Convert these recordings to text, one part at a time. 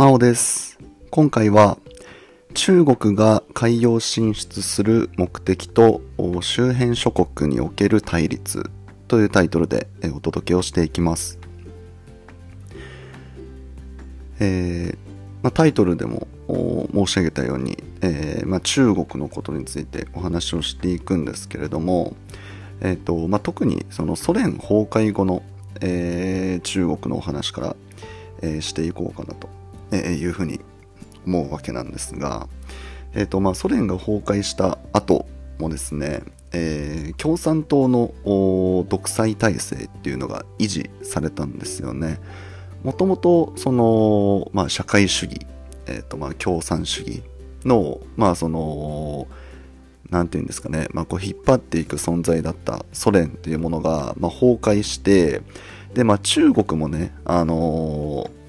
真央です。今回は中国が海洋進出する目的と周辺諸国における対立というタイトルでお届けをしていきます。えーま、タイトルでも申し上げたように、えーま、中国のことについてお話をしていくんですけれども、えーとま、特にそのソ連崩壊後の、えー中国のお話から、えしていこうかなとえいうふうに思うわけなんですが、えーとまあ、ソ連が崩壊した後もですね、えー共産党の独裁体制っていうのが維持されたんですよね。もともとその、まあ、社会主義、えーとまあ、共産主義の、まあ、そのなんていうんですかね、まあ、こう引っ張っていく存在だったソ連っていうものが、まあ、崩壊してで、まあ、中国もね、あのー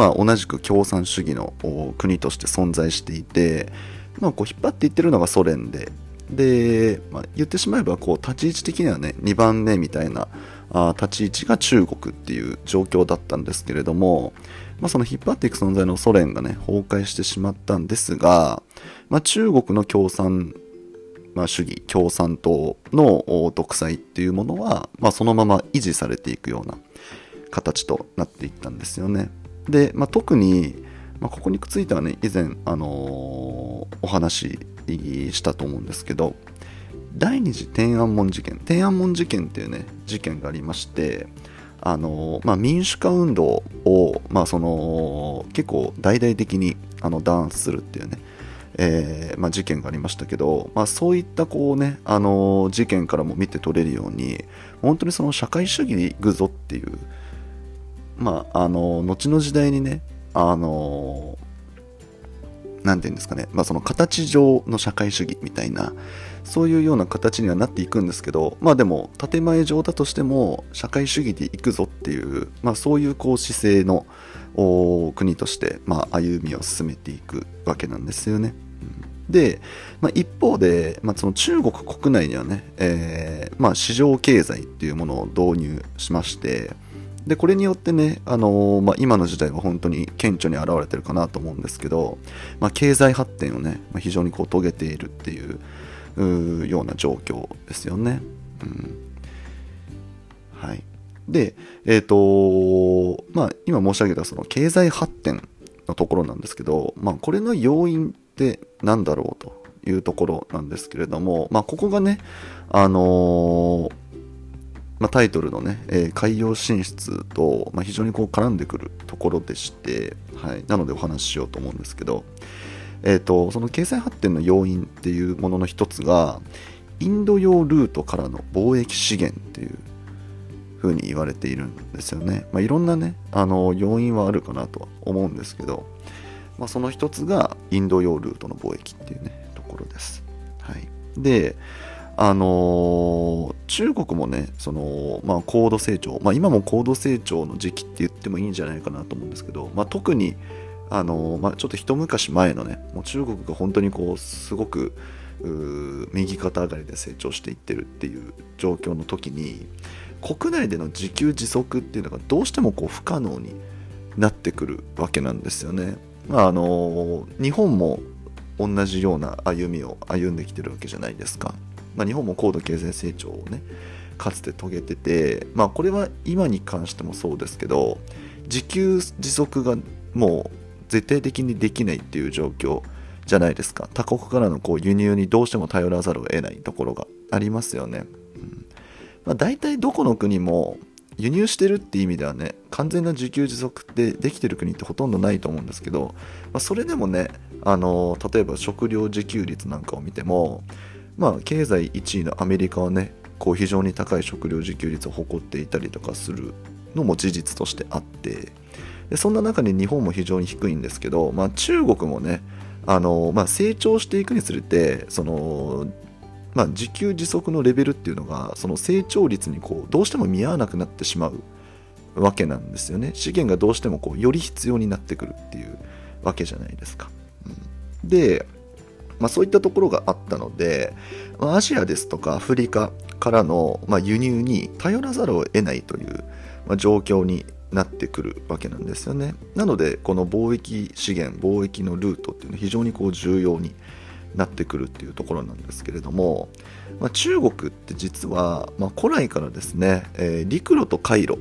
まあ、同じく共産主義の国として存在していて、まあ、こう引っ張っていってるのがソ連でで、まあ、言ってしまえばこう立ち位置的にはね2番目みたいなあ立ち位置が中国っていう状況だったんですけれども、まあ、その引っ張っていく存在のソ連がね崩壊してしまったんですが、まあ、中国の共産まあ、主義共産党の独裁っていうものは、まあ、そのまま維持されていくような形となっていったんですよね。で、まあ、特に、まあ、ここにくっついてはね以前、あのーお話ししたと思うんですけど第二次天安門事件天安門事件っていうね事件がありましてあのーまあ、民主化運動を、まあ、その結構大々的にあの弾圧するっていうねえーまあ、事件がありましたけど、まあ、そういったこう、ねあの事件からも見て取れるように本当にその社会主義でいくぞっていう、まああの後の時代にね、あのーなんていうんですかね、まあ、その形上の社会主義みたいなそういうような形にはなっていくんですけどまあでも建前上だとしても社会主義でいくぞっていう、まあ、そういうこう姿勢の国として、まあ、歩みを進めていくわけなんですよね。で、まあ、一方で、まあ、その中国国内にはね、えーまあ、市場経済っていうものを導入しましてでこれによってね、あのーまあ、今の時代は本当に顕著に現れてるかなと思うんですけど、まあ、経済発展をね、まあ、非常にこう遂げているっていううような状況ですよね。うんはい、で、えっ、とまあ、今申し上げたその経済発展のところなんですけど、まあ、これの要因って何だろうというところなんですけれども、まあ、ここがね、あのーまあ、タイトルのね、えー海洋進出と、まあ、非常にこう絡んでくるところでして、はい、なのでお話ししようと思うんですけど、えー、とその経済発展の要因っていうものの一つがインド洋ルートからの貿易資源っていうふうに言われているんですよね、まあ、いろんなねあの要因はあるかなとは思うんですけど、まあ、その一つがインド洋ルートの貿易っていうねところです、はい、であの中国もねその、まあ、高度成長、まあ、今も高度成長の時期って言ってもいいんじゃないかなと思うんですけど、まあ、特にあのまあ、ちょっと一昔前のねもう中国が本当にこうすごく右肩上がりで成長していってるっていう状況の時に国内での自給自足っていうのがどうしてもこう不可能になってくるわけなんですよね。まあ、あの日本も同じような歩みを歩んできてるわけじゃないですか。まあ、日本も高度経済成長をねかつて遂げてて、まあ、これは今に関してもそうですけど自給自足がもう絶対的にできないっていう状況じゃないですか。他国からのこう輸入にどうしても頼らざるを得ないところがありますよね、うん。まあ、大体どこの国も輸入してるって意味ではね完全な自給自足ってできてる国ってほとんどないと思うんですけど、まあ、それでもねあの例えば食料自給率なんかを見てもまあ経済1位のアメリカはねこう非常に高い食料自給率を誇っていたりとかするのも事実としてあってでそんな中に日本も非常に低いんですけど、まあ、中国もねあの、まあ、成長していくにつれてその、まあ、自給自足のレベルっていうのがその成長率にこうどうしても見合わなくなってしまうわけなんですよね資源がどうしてもこうより必要になってくるっていうわけじゃないですか。うんで、まあ、そういったところがあったので、まあアジアですとかアフリカからの、まあ、輸入に頼らざるを得ないという、まあ、状況になってくるわけなんですよね。なのでこの貿易資源貿易のルートっていうのは非常にこう重要になってくるっていうところなんですけれども、まあ、中国って実は、まあ、古来からですね、えー、陸路と海路。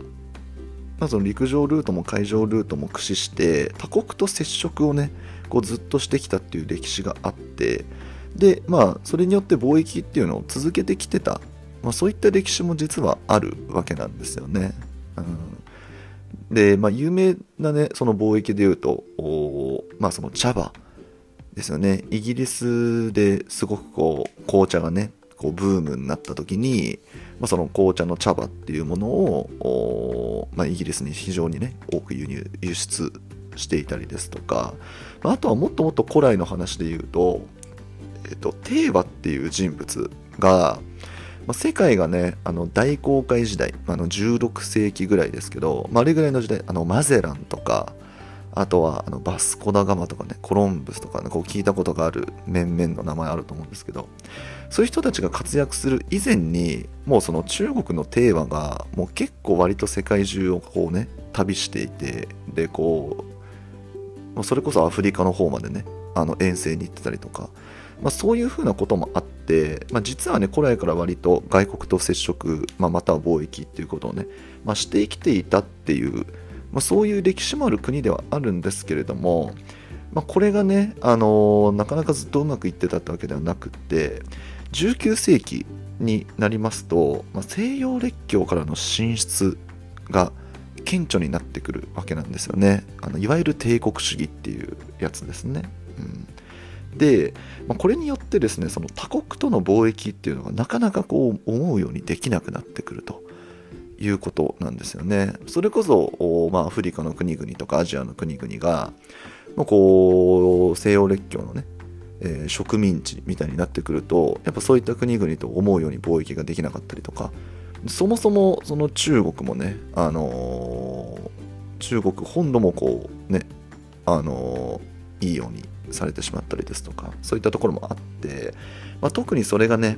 まあ、その陸上ルートも海上ルートも駆使して他国と接触をねこうずっとしてきたっていう歴史があってでまあそれによって貿易っていうのを続けてきてた、まあ、そういった歴史も実はあるわけなんですよね。うん、で、まあ、有名なねその貿易でいうとまあその茶葉ですよね。イギリスですごくこう紅茶がねこうブームになった時に、まあ、その紅茶の茶葉っていうものを、まあ、イギリスに非常にね多く輸入輸出していたりですとかあとはもっともっと古来の話で言うと、えっと、テーバっていう人物が、まあ、世界がねあの大航海時代あの16世紀ぐらいですけど、まあ、あれぐらいの時代あのマゼランとかあとはあのバスコダガマとかねコロンブスとかねこう聞いたことがある面々の名前あると思うんですけどそういう人たちが活躍する以前にもうその中国のテーマがもう結構割と世界中をこうね旅していてでこうそれこそアフリカの方までねあの遠征に行ってたりとか、まあ、そういうふうなこともあって、まあ、実はね古来から割と外国と接触、まあ、または貿易っていうことをね、まあ、して生きていたっていうまあ、そういう歴史もある国ではあるんですけれども、まあ、これがね、あのー、なかなかずっとうまくいってたってわけではなくって19世紀になりますと、まあ、西洋列強からの進出が顕著になってくるわけなんですよね。あのいわゆる帝国主義っていうやつですね、うん、で、まあ、これによってですねその他国との貿易っていうのがなかなかこう思うようにできなくなってくるということなんですよね。それこそ、まあ、アフリカの国々とかアジアの国々が、まあ、こう西洋列強のね、えー、植民地みたいになってくるとやっぱそういった国々と思うように貿易ができなかったりとかそもそもその中国もね、あのー、中国本土もこうね、あのー、いいようにされてしまったりですとかそういったところもあって、まあ、特にそれがね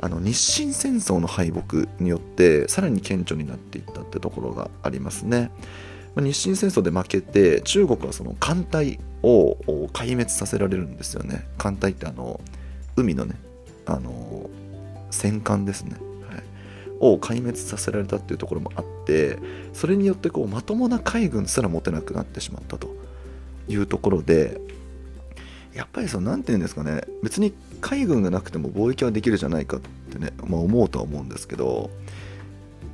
あの日清戦争の敗北によってさらに顕著になっていったってところがありますね。ま日清戦争で負けて中国はその艦隊を壊滅させられるんですよね。艦隊ってあの海のねあの戦艦ですね、を壊滅させられたっていうところもあってそれによってこうまともな海軍すら持てなくなってしまったというところでやっぱりその何て言うんですかね別に海軍がなくても貿易はできるじゃないかってね、まあ、思うとは思うんですけど、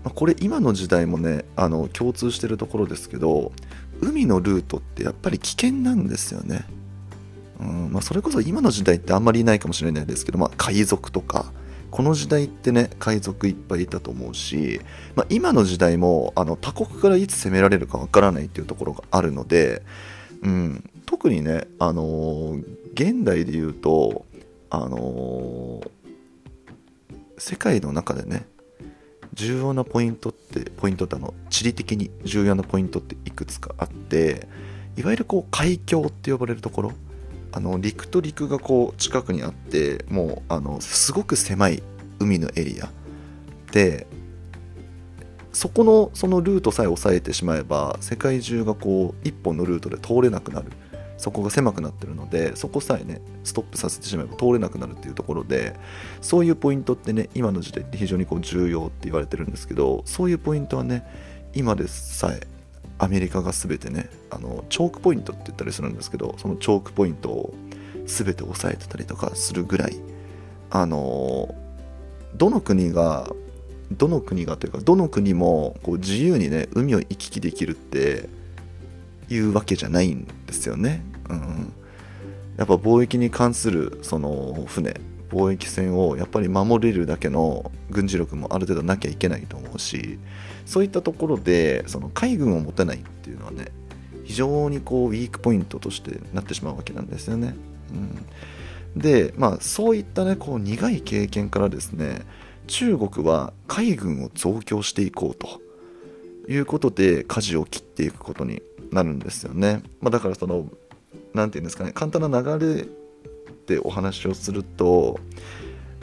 まあ、これ今の時代もねあの共通してるところですけど海のルートってやっぱり危険なんですよね、うんまあ、それこそ今の時代ってあんまりいないかもしれないですけど、まあ、海賊とかこの時代ってね海賊いっぱいいたと思うし、まあ、今の時代もあの他国からいつ攻められるかわからないっていうところがあるので、うん、特にね、あのー、現代で言うと、あのー、世界の中でね、重要なポイントって、ポイントってあの、地理的に重要なポイントっていくつかあって、いわゆるこう海峡って呼ばれるところ、あの陸と陸がこう近くにあって、もうあのすごく狭い海のエリア。で、そこのそのルートさえ抑えてしまえば世界中がこう一本のルートで通れなくなる。そこが狭くなってるのでそこさえねストップさせてしまえば通れなくなるっていうところでそういうポイントってね今の時代って非常にこう重要って言われてるんですけどそういうポイントはね今でさえアメリカが全てねあのチョークポイントって言ったりするんですけどそのチョークポイントを全て押さえてたりとかするぐらいあのどの国がどの国がというかどの国もこう自由にね海を行き来できるっていうわけじゃないんですよね。うん、やっぱ貿易に関するその船貿易船をやっぱり守れるだけの軍事力もある程度なきゃいけないと思うしそういったところでその海軍を持てないっていうのはね非常にこうウィークポイントとしてなってしまうわけなんですよね。うん、でまあそういったねこう苦い経験からですね中国は海軍を増強していこうということで舵を切っていくことになるんですよね。まあ、だからその何て言うんですかね簡単な流れでお話をすると、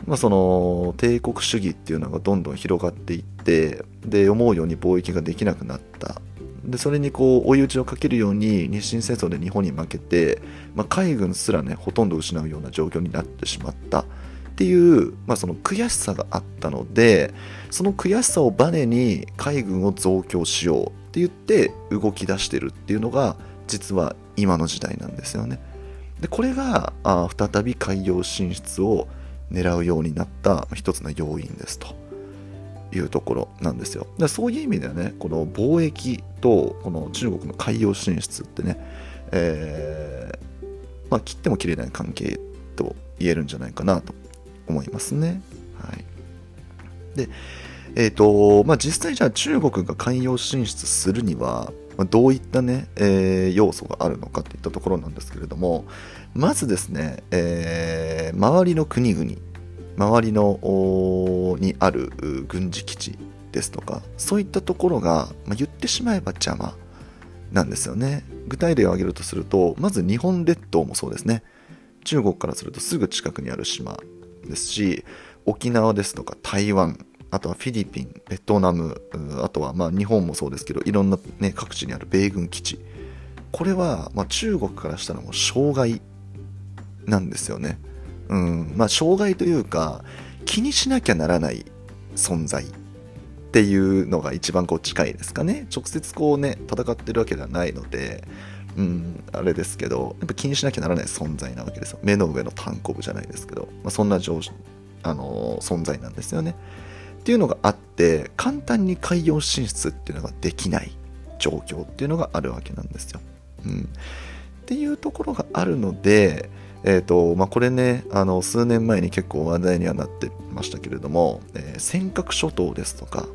まあ、その帝国主義っていうのがどんどん広がっていってで思うように貿易ができなくなったでそれにこう追い打ちをかけるように日清戦争で日本に負けて、まあ、海軍すらねほとんど失うような状況になってしまったっていう、まあ、その悔しさがあったのでその悔しさをバネに海軍を増強しようって言って動き出してるっていうのが実は今の時代なんですよね。でこれがあ再び海洋進出を狙うようになった一つの要因ですというところなんですよ。でそういう意味ではねこの貿易とこの中国の海洋進出ってね、えー、まあ、切っても切れない関係と言えるんじゃないかなと思いますね。はい、で、えーとまあ、実際じゃあ中国が海洋進出するには、どういったね、えー、要素があるのかといったところなんですけれどもまずですね、えー、周りの国々周りのにある軍事基地ですとかそういったところが、まあ、言ってしまえば邪魔なんですよね。具体例を挙げるとするとまず日本列島もそうですね。中国からするとすぐ近くにある島ですし沖縄ですとか台湾あとはフィリピンベトナムあとはまあ日本もそうですけどいろんな、ね、各地にある米軍基地これはま中国からしたらもう障害なんですよね、うんまあ、障害というか気にしなきゃならない存在っていうのが一番こう近いですかね直接こうね戦ってるわけではないのでうん、あれですけど、やっぱ気にしなきゃならない存在なわけですよ。目の上の単行部じゃないですけど、まあ、そんなあの存在なんですよね。っていうのがあって、簡単に海洋進出っていうのができない状況っていうのがあるわけなんですよ。うん、っていうところがあるので、えーとまあ、これねあの数年前に結構話題にはなってましたけれども、えー、尖閣諸島ですとか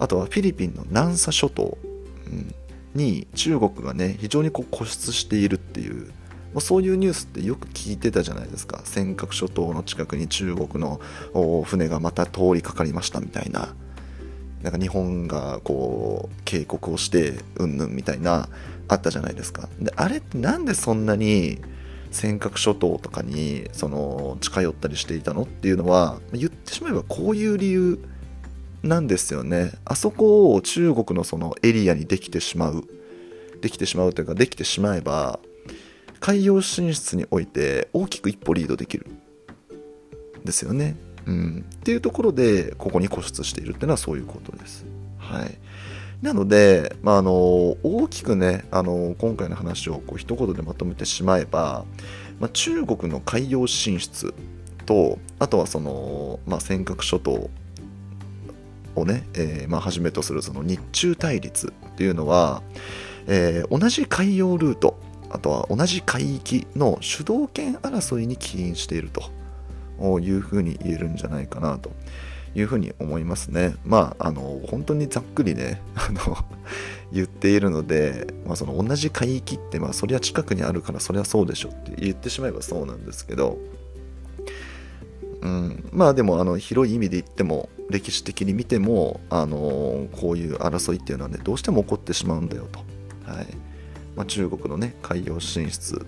あとはフィリピンの南沙諸島、うん、に中国がね非常にこう固執しているっていう、ま、そういうニュースってよく聞いてたじゃないですか。尖閣諸島の近くに中国の船がまた通りかかりましたみたいな。なんか日本がこう警告をしてうんぬんみたいなあったじゃないですか。であれってなんでそんなに尖閣諸島とかにその近寄ったりしていたのっていうのは言ってしまえばこういう理由なんですよね。あそこを中国のそのエリアにできてしまう。できてしまうというかできてしまえば海洋進出において大きく一歩リードできるですよね、うん、っていうところでここに固執しているっていうのはそういうことです。はい。なので、まあ、あの大きくねあの今回の話をこう一言でまとめてしまえば、まあ、中国の海洋進出とあとはその、まあ、尖閣諸島をね、えー、まあ、はじめとするその日中対立っていうのは、えー、同じ海洋ルートあとは同じ海域の主導権争いに起因しているというふうに言えるんじゃないかなというふうに思いますね。まあ、あの本当にざっくりね あの言っているので、まあ、その同じ海域って、まあ、そりゃ近くにあるからそりゃそうでしょって言ってしまえばそうなんですけど、うん、まあでもあの広い意味で言っても歴史的に見ても、あのこういう争いっていうのはねどうしても起こってしまうんだよと、はい。まあ、中国のね海洋進出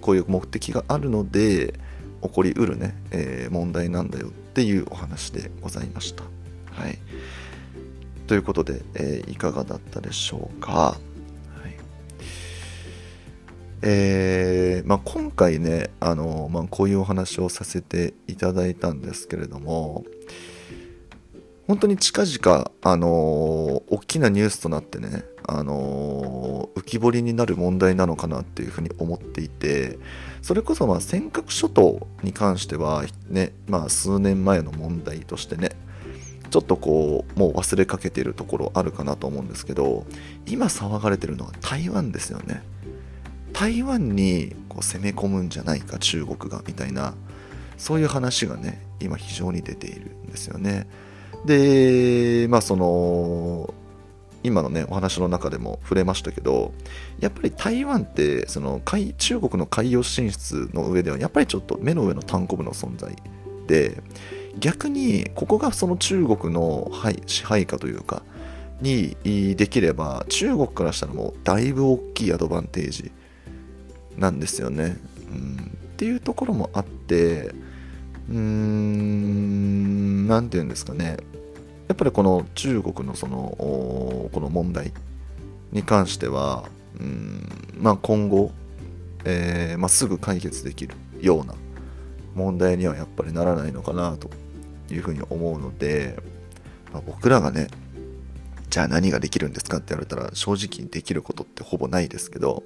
こういう目的があるので起こりうるね、えー、問題なんだよっていうお話でございました。はい、ということで、えー、いかがだったでしょうか。えーまあ、今回ねあの、まあ、こういうお話をさせていただいたんですけれども本当に近々、あの大きなニュースとなってね、あの浮き彫りになる問題なのかなっていうふうに思っていてそれこそまあ尖閣諸島に関してはね、まあ、数年前の問題としてねちょっとこうもう忘れかけているところあるかなと思うんですけど今騒がれてるのは台湾ですよね。台湾にこう攻め込むんじゃないか中国がみたいなそういう話がね今非常に出ているんですよね。でまあその今のねお話の中でも触れましたけどやっぱり台湾ってその海中国の海洋進出の上ではやっぱりちょっと目の上の単行部の存在で逆にここがその中国の、はい、支配下というかにできれば中国からしたらもうだいぶ大きいアドバンテージなんですよね。うん、っていうところもあってうーん何て言うんですかねやっぱりこの中国のそのこの問題に関しては、うんまあ、今後、えーまあ、すぐ解決できるような問題にはやっぱりならないのかなというふうに思うので、まあ、僕らがねじゃあ何ができるんですかって言われたら正直できることってほぼないですけど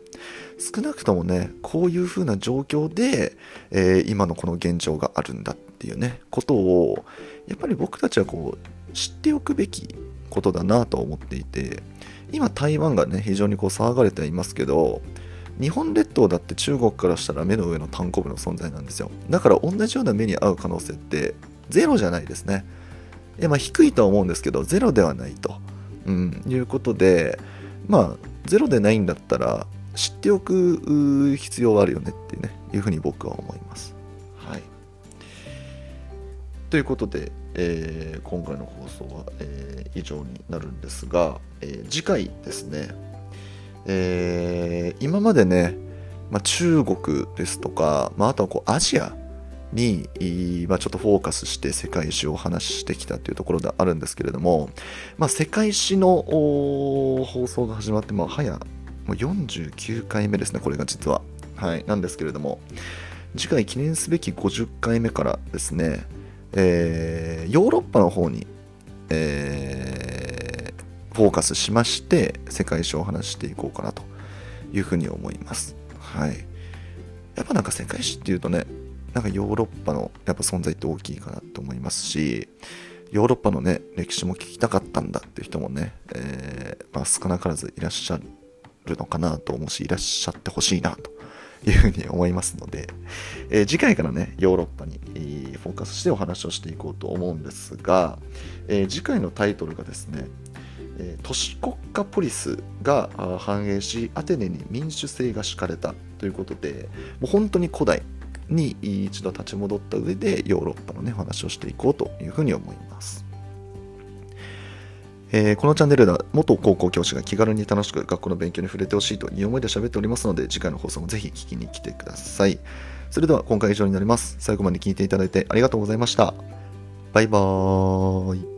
少なくともねこういう風な状況で、えー、今のこの現状があるんだっていうねことをやっぱり僕たちはこう知っておくべきことだなと思っていて今台湾がね非常にこう騒がれていますけど日本列島だって中国からしたら目の上の単行部の存在なんですよ。だから同じような目に遭う可能性ってゼロじゃないですね。いやまあ低いとは思うんですけどゼロではないと。うん、いうことで、まあ、ゼロでないんだったら、知っておく必要はあるよねっていうね、いうふうに僕は思います。ということで、えー、今回の放送は、えー、以上になるんですが、えー、次回ですね、え、今までね、まあ、中国ですとか、まあ、あとはこうアジアに、まあ、ちょっとフォーカスして世界史をお話ししてきたというところであるんですけれども、まあ、世界史の放送が始まって、まあ、早もう49回目ですねこれが実は。はいなんですけれども次回記念すべき50回目からですね、えー、ヨーロッパの方に、えー、フォーカスしまして世界史を話していこうかなというふうに思います。はい。やっぱなんか世界史っていうとねなんかヨーロッパのやっぱ存在って大きいかなと思いますし、ヨーロッパのね、歴史も聞きたかったんだっていう人もね、えー、まあ、少なからずいらっしゃるのかなと思うし、いらっしゃってほしいなというふうに思いますので、えー、次回からね、ヨーロッパに、フォーカスしてお話をしていこうと思うんですが、え次回のタイトルがですね、都市国家ポリスが繁栄し、アテネに民主制が敷かれたということで、もう本当に古代、に一度立ち戻った上でヨーロッパのね、話をしていこうというふうに思います。えー、このチャンネルでは元高校教師が気軽に楽しく学校の勉強に触れてほしいという思いで喋っておりますので次回の放送もぜひ聞きに来てください。それでは今回以上になります。最後まで聴いていただいてありがとうございました。バイバーイ。